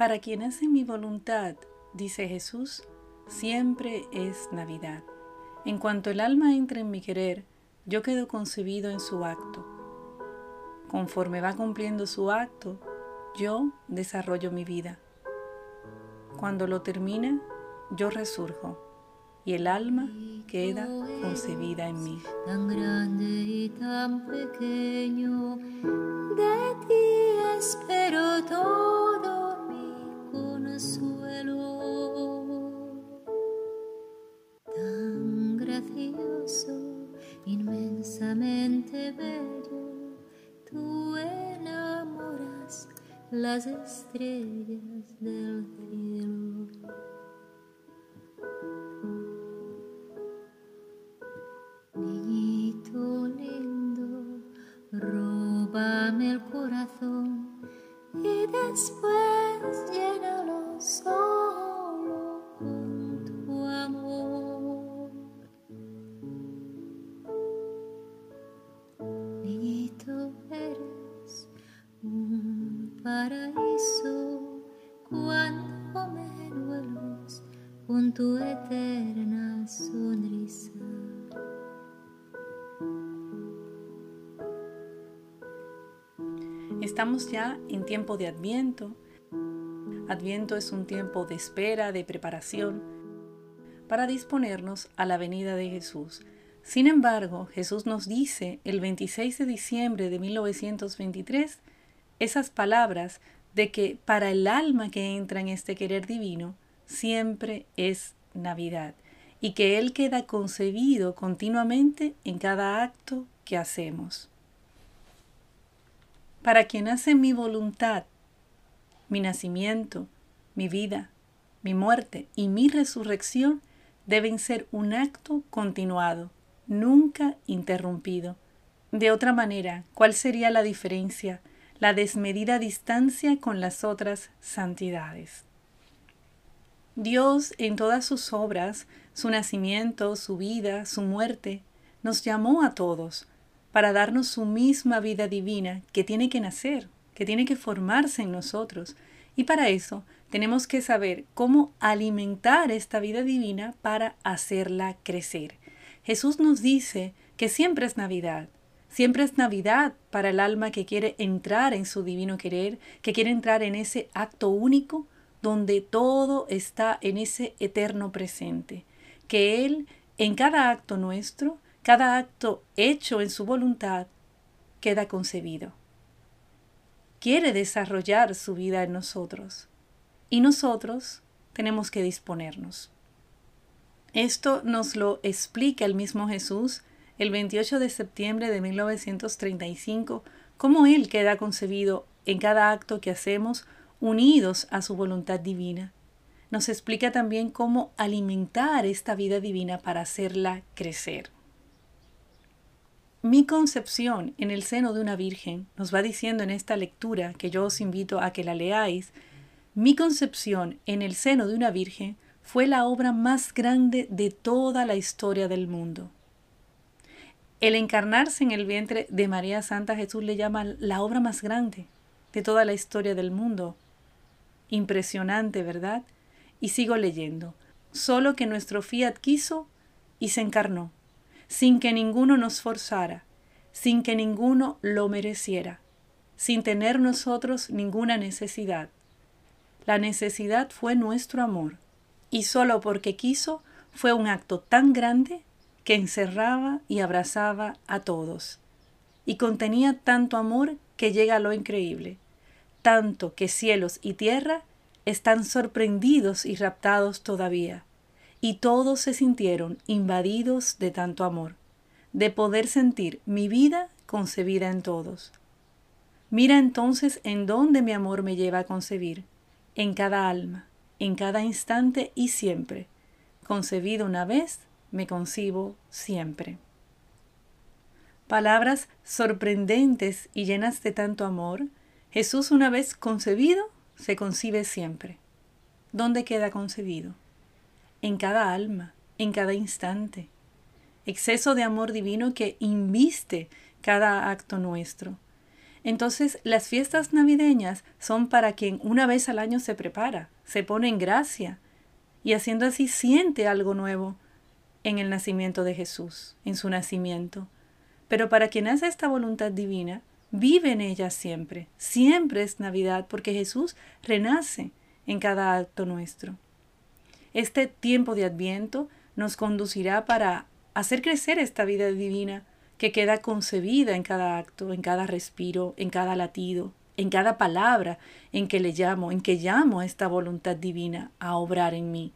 Para quien hace mi voluntad, dice Jesús, siempre es Navidad. En cuanto el alma entra en mi querer, yo quedo concebido en su acto. Conforme va cumpliendo su acto, yo desarrollo mi vida. Cuando lo termina, yo resurjo y el alma queda concebida en mí. Tan grande y tan pequeño, de ti espero todo consuelo. Tan gracioso, inmensamente bello, tú enamoras las estrellas del cielo. Niñito lindo, róbame el corazón y después llénalo solo tu amor. Niñito eres un paraíso cuando me envuelves con tu eterna sonrisa. Estamos ya en tiempo de Adviento. Adviento es un tiempo de espera, de preparación, para disponernos a la venida de Jesús. Sin embargo, Jesús nos dice el 26 de diciembre de 1923 esas palabras de que para el alma que entra en este querer divino, siempre es Navidad y que Él queda concebido continuamente en cada acto que hacemos. Para quien hace mi voluntad, mi nacimiento, mi vida, mi muerte y mi resurrección deben ser un acto continuado, nunca interrumpido. De otra manera, ¿cuál sería la diferencia, la desmedida distancia con las otras santidades? Dios en todas sus obras, su nacimiento, su vida, su muerte, nos llamó a todos para darnos su misma vida divina que tiene que nacer, que tiene que formarse en nosotros. Y para eso tenemos que saber cómo alimentar esta vida divina para hacerla crecer. Jesús nos dice que siempre es Navidad. Siempre es Navidad para el alma que quiere entrar en su divino querer, que quiere entrar en ese acto único donde todo está en ese eterno presente. Que Él, en cada acto nuestro, cada acto hecho en su voluntad, queda concebido. Quiere desarrollar su vida en nosotros y nosotros tenemos que disponernos. Esto nos lo explica el mismo Jesús el 28 de septiembre de 1935, cómo Él queda concebido en cada acto que hacemos unidos a su voluntad divina. Nos explica también cómo alimentar esta vida divina para hacerla crecer. Mi concepción en el seno de una virgen, nos va diciendo en esta lectura que yo os invito a que la leáis, mi concepción en el seno de una virgen fue la obra más grande de toda la historia del mundo. El encarnarse en el vientre de María Santa Jesús le llama la obra más grande de toda la historia del mundo. Impresionante, ¿verdad? Y sigo leyendo. Solo que nuestro fiat quiso y se encarnó, sin que ninguno nos forzara, sin que ninguno lo mereciera, sin tener nosotros ninguna necesidad. La necesidad fue nuestro amor y solo porque quiso fue un acto tan grande que encerraba y abrazaba a todos. Y contenía tanto amor que llega a lo increíble, tanto que cielos y tierra están sorprendidos y raptados todavía, y todos se sintieron invadidos de tanto amor, de poder sentir mi vida concebida en todos. Mira entonces en dónde mi amor me lleva a concebir, en cada alma, en cada instante y siempre. Concebido una vez, me concibo siempre. Palabras sorprendentes y llenas de tanto amor, Jesús una vez concebido, se concibe siempre. ¿Dónde queda concebido? En cada alma, en cada instante. Exceso de amor divino que inviste cada acto nuestro. Entonces, las fiestas navideñas son para quien una vez al año se prepara, se pone en gracia y haciendo así siente algo nuevo en el nacimiento de Jesús, en su nacimiento. Pero para quien hace esta voluntad divina, vive en ella siempre. Siempre es Navidad porque Jesús renace en cada acto nuestro. Este tiempo de Adviento nos conducirá para hacer crecer esta vida divina que queda concebida en cada acto, en cada respiro, en cada latido, en cada palabra en que le llamo, en que llamo a esta voluntad divina a obrar en mí.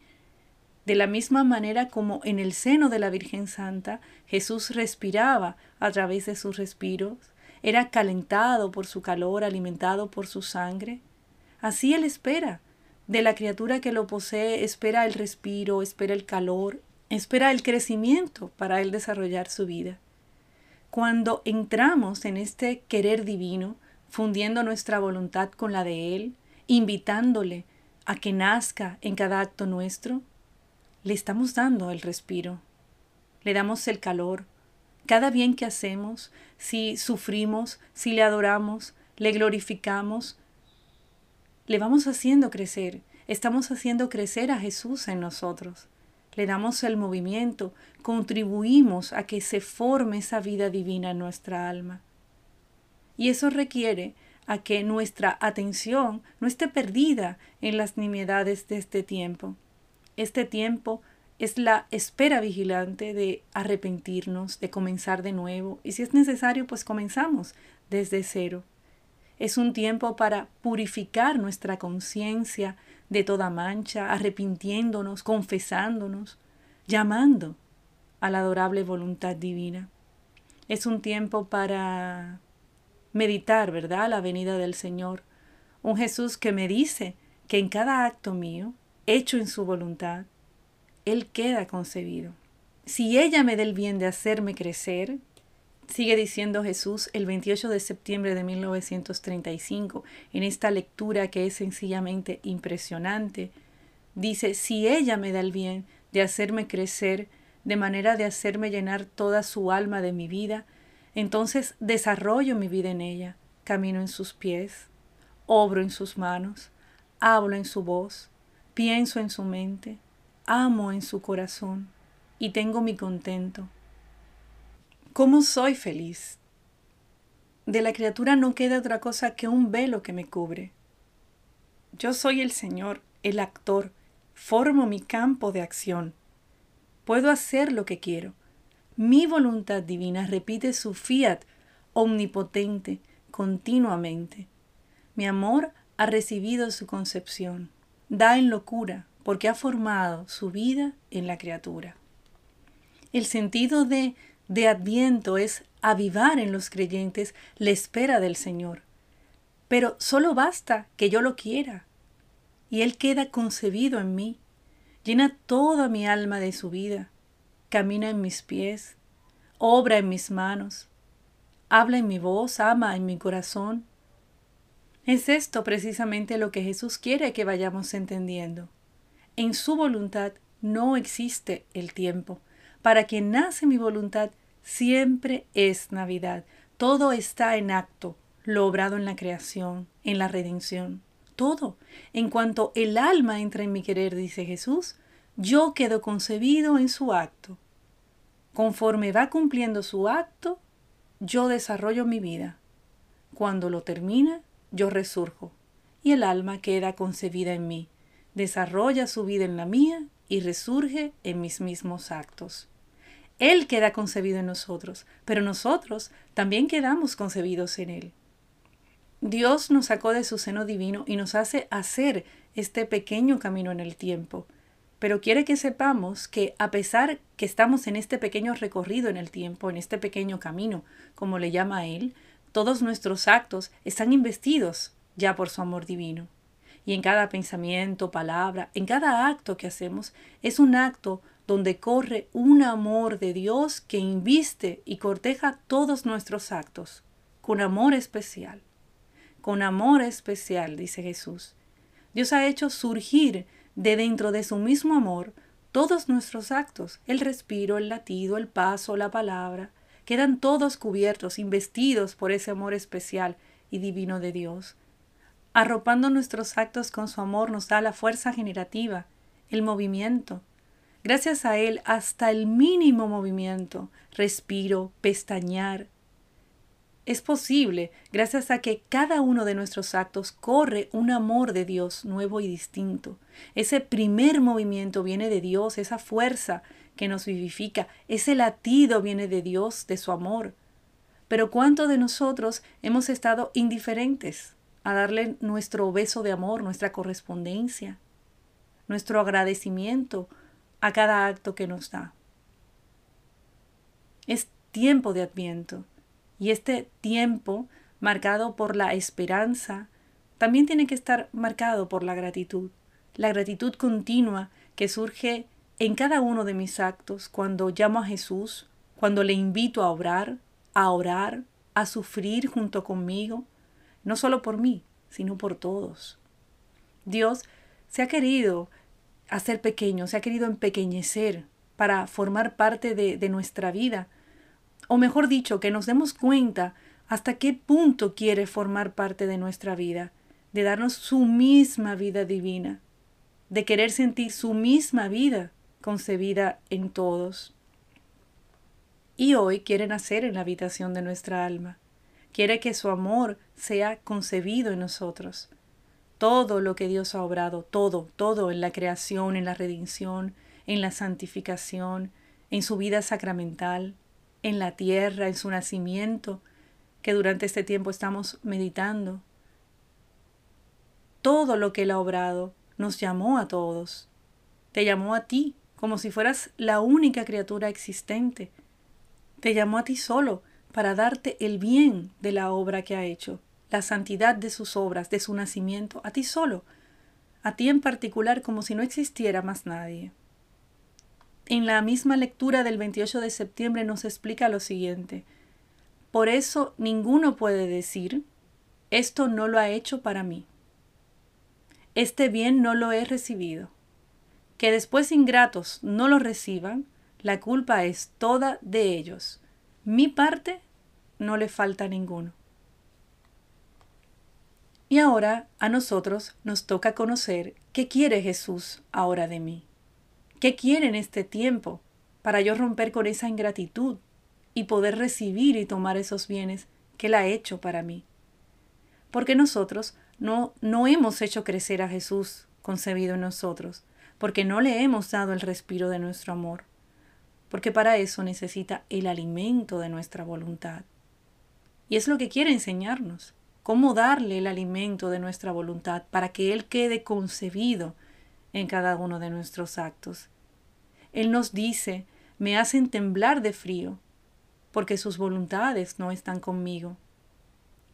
De la misma manera como en el seno de la Virgen Santa Jesús respiraba a través de sus respiros, era calentado por su calor, alimentado por su sangre, así Él espera. De la criatura que lo posee espera el respiro, espera el calor, espera el crecimiento para Él desarrollar su vida. Cuando entramos en este querer divino, fundiendo nuestra voluntad con la de Él, invitándole a que nazca en cada acto nuestro, le estamos dando el respiro, le damos el calor. Cada bien que hacemos, si sufrimos, si le adoramos, le glorificamos, le vamos haciendo crecer, estamos haciendo crecer a Jesús en nosotros le damos el movimiento, contribuimos a que se forme esa vida divina en nuestra alma. Y eso requiere a que nuestra atención no esté perdida en las nimiedades de este tiempo. Este tiempo es la espera vigilante de arrepentirnos, de comenzar de nuevo, y si es necesario, pues comenzamos desde cero. Es un tiempo para purificar nuestra conciencia de toda mancha, arrepintiéndonos, confesándonos, llamando a la adorable voluntad divina. Es un tiempo para meditar, ¿verdad?, la venida del Señor. Un Jesús que me dice que en cada acto mío, hecho en su voluntad, Él queda concebido. Si ella me da el bien de hacerme crecer, Sigue diciendo Jesús el 28 de septiembre de 1935 en esta lectura que es sencillamente impresionante. Dice, si ella me da el bien de hacerme crecer, de manera de hacerme llenar toda su alma de mi vida, entonces desarrollo mi vida en ella, camino en sus pies, obro en sus manos, hablo en su voz, pienso en su mente, amo en su corazón y tengo mi contento ¿Cómo soy feliz? De la criatura no queda otra cosa que un velo que me cubre. Yo soy el Señor, el actor, formo mi campo de acción. Puedo hacer lo que quiero. Mi voluntad divina repite su fiat omnipotente continuamente. Mi amor ha recibido su concepción. Da en locura porque ha formado su vida en la criatura. El sentido de de Adviento es avivar en los creyentes la espera del Señor. Pero solo basta que yo lo quiera, y Él queda concebido en mí, llena toda mi alma de su vida, camina en mis pies, obra en mis manos, habla en mi voz, ama en mi corazón. Es esto precisamente lo que Jesús quiere que vayamos entendiendo. En su voluntad no existe el tiempo. Para quien nace mi voluntad, siempre es Navidad. Todo está en acto, lo obrado en la creación, en la redención. Todo. En cuanto el alma entra en mi querer, dice Jesús, yo quedo concebido en su acto. Conforme va cumpliendo su acto, yo desarrollo mi vida. Cuando lo termina, yo resurjo y el alma queda concebida en mí, desarrolla su vida en la mía y resurge en mis mismos actos. Él queda concebido en nosotros, pero nosotros también quedamos concebidos en Él. Dios nos sacó de su seno divino y nos hace hacer este pequeño camino en el tiempo, pero quiere que sepamos que a pesar que estamos en este pequeño recorrido en el tiempo, en este pequeño camino, como le llama Él, todos nuestros actos están investidos ya por su amor divino. Y en cada pensamiento, palabra, en cada acto que hacemos, es un acto donde corre un amor de Dios que inviste y corteja todos nuestros actos, con amor especial. Con amor especial, dice Jesús. Dios ha hecho surgir de dentro de su mismo amor todos nuestros actos, el respiro, el latido, el paso, la palabra, quedan todos cubiertos, investidos por ese amor especial y divino de Dios. Arropando nuestros actos con su amor nos da la fuerza generativa, el movimiento. Gracias a Él, hasta el mínimo movimiento, respiro, pestañear, es posible gracias a que cada uno de nuestros actos corre un amor de Dios nuevo y distinto. Ese primer movimiento viene de Dios, esa fuerza que nos vivifica, ese latido viene de Dios, de su amor. Pero ¿cuántos de nosotros hemos estado indiferentes a darle nuestro beso de amor, nuestra correspondencia, nuestro agradecimiento a cada acto que nos da? Es tiempo de adviento y este tiempo, marcado por la esperanza, también tiene que estar marcado por la gratitud. La gratitud continua que surge en cada uno de mis actos cuando llamo a Jesús, cuando le invito a obrar, a orar, a sufrir junto conmigo, no solo por mí, sino por todos. Dios se ha querido hacer pequeño, se ha querido empequeñecer para formar parte de, de nuestra vida, o mejor dicho, que nos demos cuenta hasta qué punto quiere formar parte de nuestra vida, de darnos su misma vida divina, de querer sentir su misma vida concebida en todos. Y hoy quiere nacer en la habitación de nuestra alma, quiere que su amor sea concebido en nosotros. Todo lo que Dios ha obrado, todo, todo en la creación, en la redención, en la santificación, en su vida sacramental, en la tierra, en su nacimiento, que durante este tiempo estamos meditando. Todo lo que Él ha obrado nos llamó a todos. Te llamó a ti como si fueras la única criatura existente. Te llamó a ti solo para darte el bien de la obra que ha hecho, la santidad de sus obras, de su nacimiento, a ti solo, a ti en particular como si no existiera más nadie en la misma lectura del 28 de septiembre nos explica lo siguiente. Por eso ninguno puede decir, esto no lo ha hecho para mí. Este bien no lo he recibido. Que después ingratos no lo reciban, la culpa es toda de ellos. Mi parte no le falta ninguno. Y ahora a nosotros nos toca conocer qué quiere Jesús ahora de mí. ¿Qué quiere en este tiempo para yo romper con esa ingratitud y poder recibir y tomar esos bienes que Él ha hecho para mí? Porque nosotros no, no hemos hecho crecer a Jesús concebido en nosotros, porque no le hemos dado el respiro de nuestro amor, porque para eso necesita el alimento de nuestra voluntad. Y es lo que quiere enseñarnos, cómo darle el alimento de nuestra voluntad para que Él quede concebido en cada uno de nuestros actos. Él nos dice, me hacen temblar de frío, porque sus voluntades no están conmigo.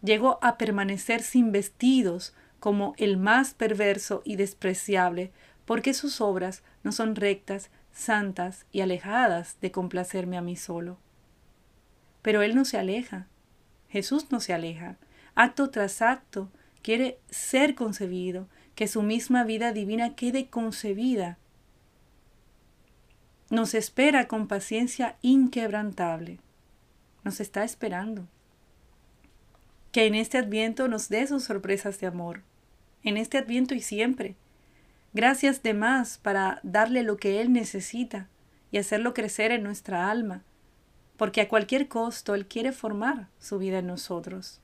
Llego a permanecer sin vestidos como el más perverso y despreciable, porque sus obras no son rectas, santas y alejadas de complacerme a mí solo. Pero Él no se aleja, Jesús no se aleja, acto tras acto quiere ser concebido, que su misma vida divina quede concebida. Nos espera con paciencia inquebrantable. Nos está esperando. Que en este adviento nos dé sus sorpresas de amor. En este adviento y siempre. Gracias de más para darle lo que Él necesita y hacerlo crecer en nuestra alma, porque a cualquier costo Él quiere formar su vida en nosotros.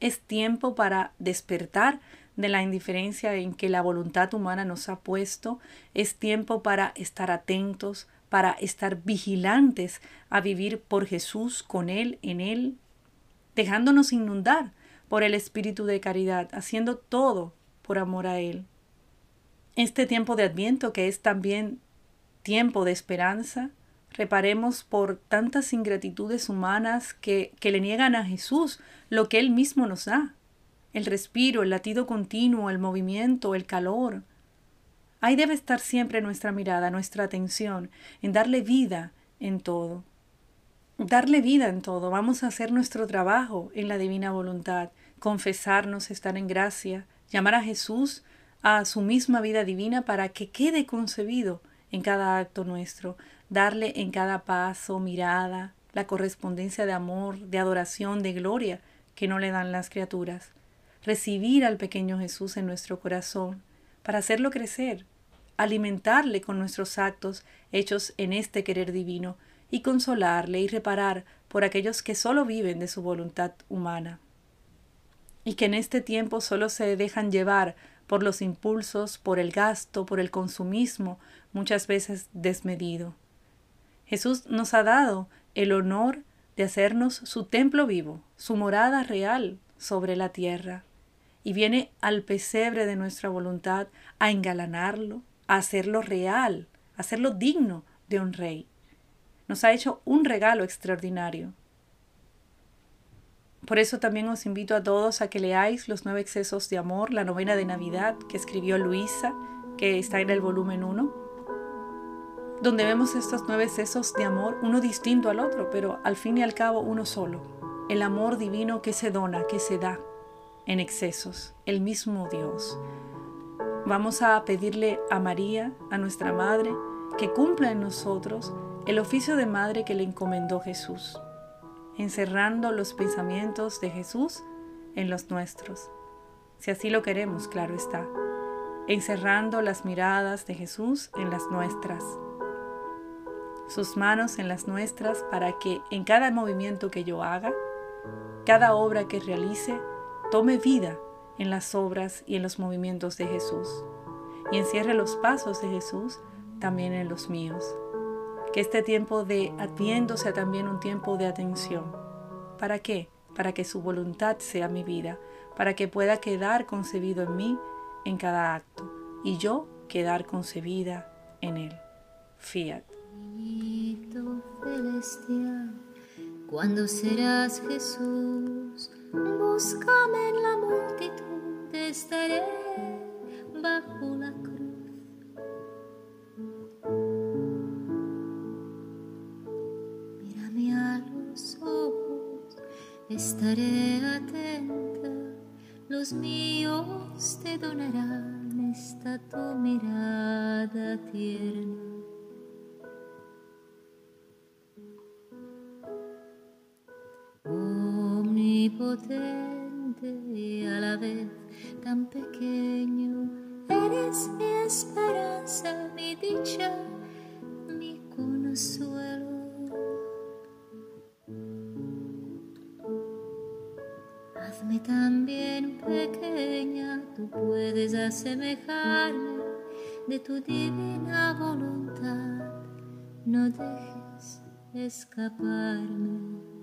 Es tiempo para despertar de la indiferencia en que la voluntad humana nos ha puesto. Es tiempo para estar atentos, para estar vigilantes a vivir por Jesús, con Él, en Él, dejándonos inundar por el espíritu de caridad, haciendo todo por amor a Él. Este tiempo de adviento que es también tiempo de esperanza, reparemos por tantas ingratitudes humanas que, que le niegan a Jesús lo que Él mismo nos da el respiro, el latido continuo, el movimiento, el calor. Ahí debe estar siempre nuestra mirada, nuestra atención, en darle vida en todo. Darle vida en todo. Vamos a hacer nuestro trabajo en la divina voluntad, confesarnos, estar en gracia, llamar a Jesús a su misma vida divina para que quede concebido en cada acto nuestro, darle en cada paso, mirada, la correspondencia de amor, de adoración, de gloria que no le dan las criaturas. Recibir al pequeño Jesús en nuestro corazón para hacerlo crecer, alimentarle con nuestros actos hechos en este querer divino y consolarle y reparar por aquellos que solo viven de su voluntad humana y que en este tiempo solo se dejan llevar por los impulsos, por el gasto, por el consumismo, muchas veces desmedido. Jesús nos ha dado el honor de hacernos su templo vivo, su morada real sobre la tierra, y viene al pesebre de nuestra voluntad a engalanarlo, a hacerlo real, a hacerlo digno de un rey. Nos ha hecho un regalo extraordinario. Por eso también os invito a todos a que leáis Los nueve excesos de amor, la novena de Navidad que escribió Luisa, que está en el volumen 1, donde vemos estos nueve excesos de amor, uno distinto al otro, pero al fin y al cabo uno solo. El amor divino que se dona, que se da en excesos, el mismo Dios. Vamos a pedirle a María, a nuestra Madre, que cumpla en nosotros el oficio de madre que le encomendó Jesús encerrando los pensamientos de Jesús en los nuestros, si así lo queremos, claro está, encerrando las miradas de Jesús en las nuestras, sus manos en las nuestras para que en cada movimiento que yo haga, cada obra que realice, tome vida en las obras y en los movimientos de Jesús, y encierre los pasos de Jesús también en los míos. Que este tiempo de Adviento sea también un tiempo de atención. ¿Para qué? Para que su voluntad sea mi vida, para que pueda quedar concebido en mí en cada acto y yo quedar concebida en él. Fiat. Celestial, cuando serás Jesús, búscame en la multitud, estaré bajo la cruz. Estaré atenta, los míos te donarán esta tu mirada tierna. Pequeño, eres mi esperanza, mi dicha, mi consuelo. Hazme también pequeña, tú puedes asemejarme de tu divina voluntad, no dejes escaparme.